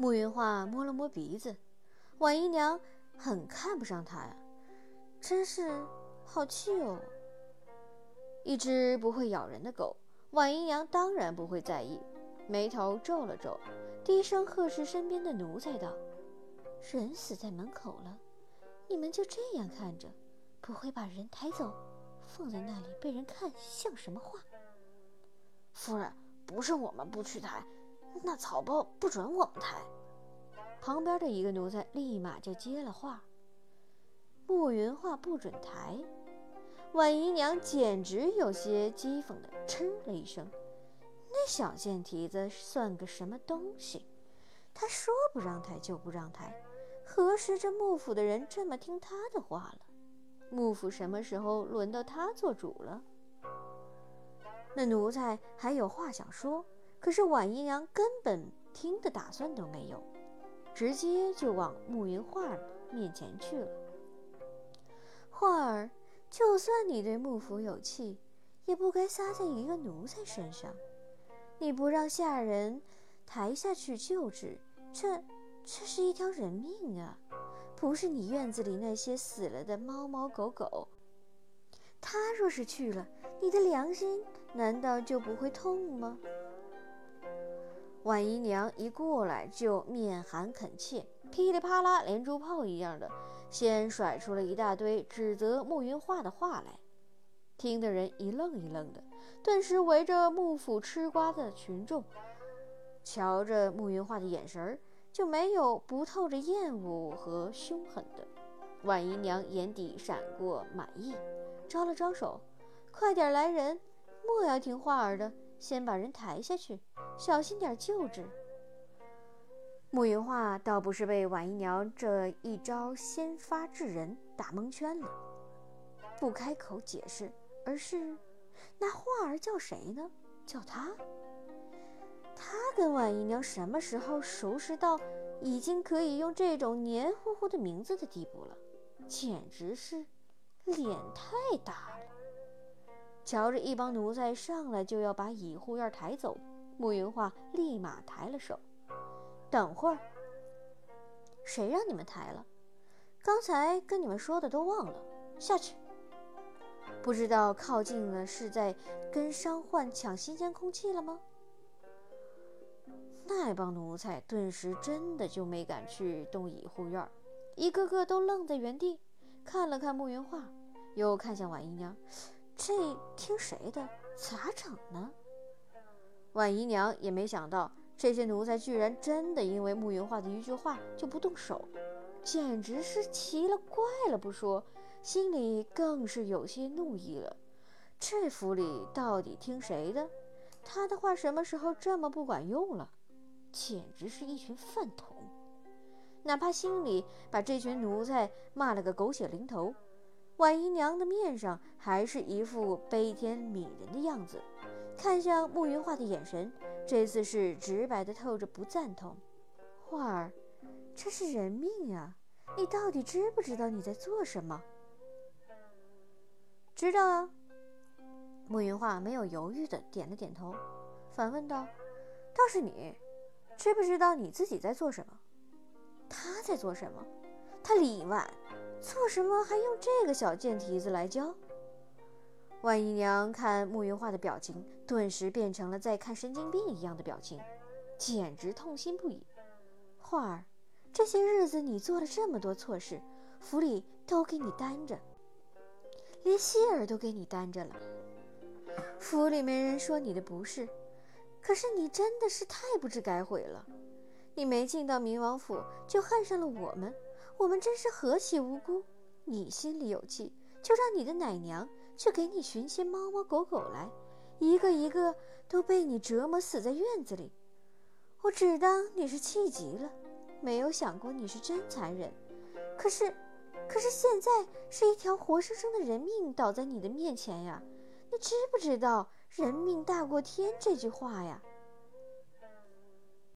慕云画摸了摸鼻子，婉姨娘很看不上他呀，真是好气哦。一只不会咬人的狗，婉姨娘当然不会在意，眉头皱了皱，低声呵斥身边的奴才道：“人死在门口了，你们就这样看着，不会把人抬走，放在那里被人看，像什么话？”夫人，不是我们不去抬，那草包不准我们抬。旁边的一个奴才立马就接了话：“慕云画不准抬。”婉姨娘简直有些讥讽的嗤了一声：“那小贱蹄子算个什么东西？他说不让抬就不让抬，何时这幕府的人这么听他的话了？幕府什么时候轮到他做主了？”那奴才还有话想说，可是婉姨娘根本听的打算都没有，直接就往慕云画面前去了。画儿。就算你对幕府有气，也不该撒在一个奴才身上。你不让下人抬下去救治，这这是一条人命啊！不是你院子里那些死了的猫猫狗狗。他若是去了，你的良心难道就不会痛吗？婉姨娘一过来就面含恳切，噼里啪啦连珠炮一样的。先甩出了一大堆指责慕云画的话来，听的人一愣一愣的，顿时围着幕府吃瓜的群众，瞧着慕云画的眼神儿就没有不透着厌恶和凶狠的。婉姨娘眼底闪过满意，招了招手：“快点来人，莫要听画儿的，先把人抬下去，小心点救治。”慕云画倒不是被婉姨娘这一招先发制人打蒙圈了，不开口解释，而是那画儿叫谁呢？叫他。他跟婉姨娘什么时候熟识到已经可以用这种黏糊糊的名字的地步了？简直是脸太大了！瞧着一帮奴才上来就要把乙护院抬走，慕云画立马抬了手。等会儿，谁让你们抬了？刚才跟你们说的都忘了，下去。不知道靠近了是在跟伤患抢新鲜空气了吗？那帮奴才顿时真的就没敢去动乙护院，一个个都愣在原地，看了看慕云画，又看向婉姨娘，这听谁的？咋整呢？婉姨娘也没想到。这些奴才居然真的因为慕云画的一句话就不动手，简直是奇了怪了不说，心里更是有些怒意了。这府里到底听谁的？他的话什么时候这么不管用了？简直是一群饭桶！哪怕心里把这群奴才骂了个狗血淋头，婉姨娘的面上还是一副悲天悯人的样子，看向慕云画的眼神。这次是直白的，透着不赞同。画儿，这是人命呀！你到底知不知道你在做什么？知道啊。慕云画没有犹豫的点了点头，反问道：“倒是你，知不知道你自己在做什么？他在做什么？他李婉做什么还用这个小贱蹄子来教？”万姨娘看慕云画的表情，顿时变成了在看神经病一样的表情，简直痛心不已。画儿，这些日子你做了这么多错事，府里都给你担着，连希儿都给你担着了。府里没人说你的不是，可是你真的是太不知改悔了。你没进到明王府，就恨上了我们，我们真是何其无辜！你心里有气，就让你的奶娘。去给你寻些猫猫狗狗来，一个一个都被你折磨死在院子里。我只当你是气急了，没有想过你是真残忍。可是，可是现在是一条活生生的人命倒在你的面前呀！你知不知道“人命大过天”这句话呀？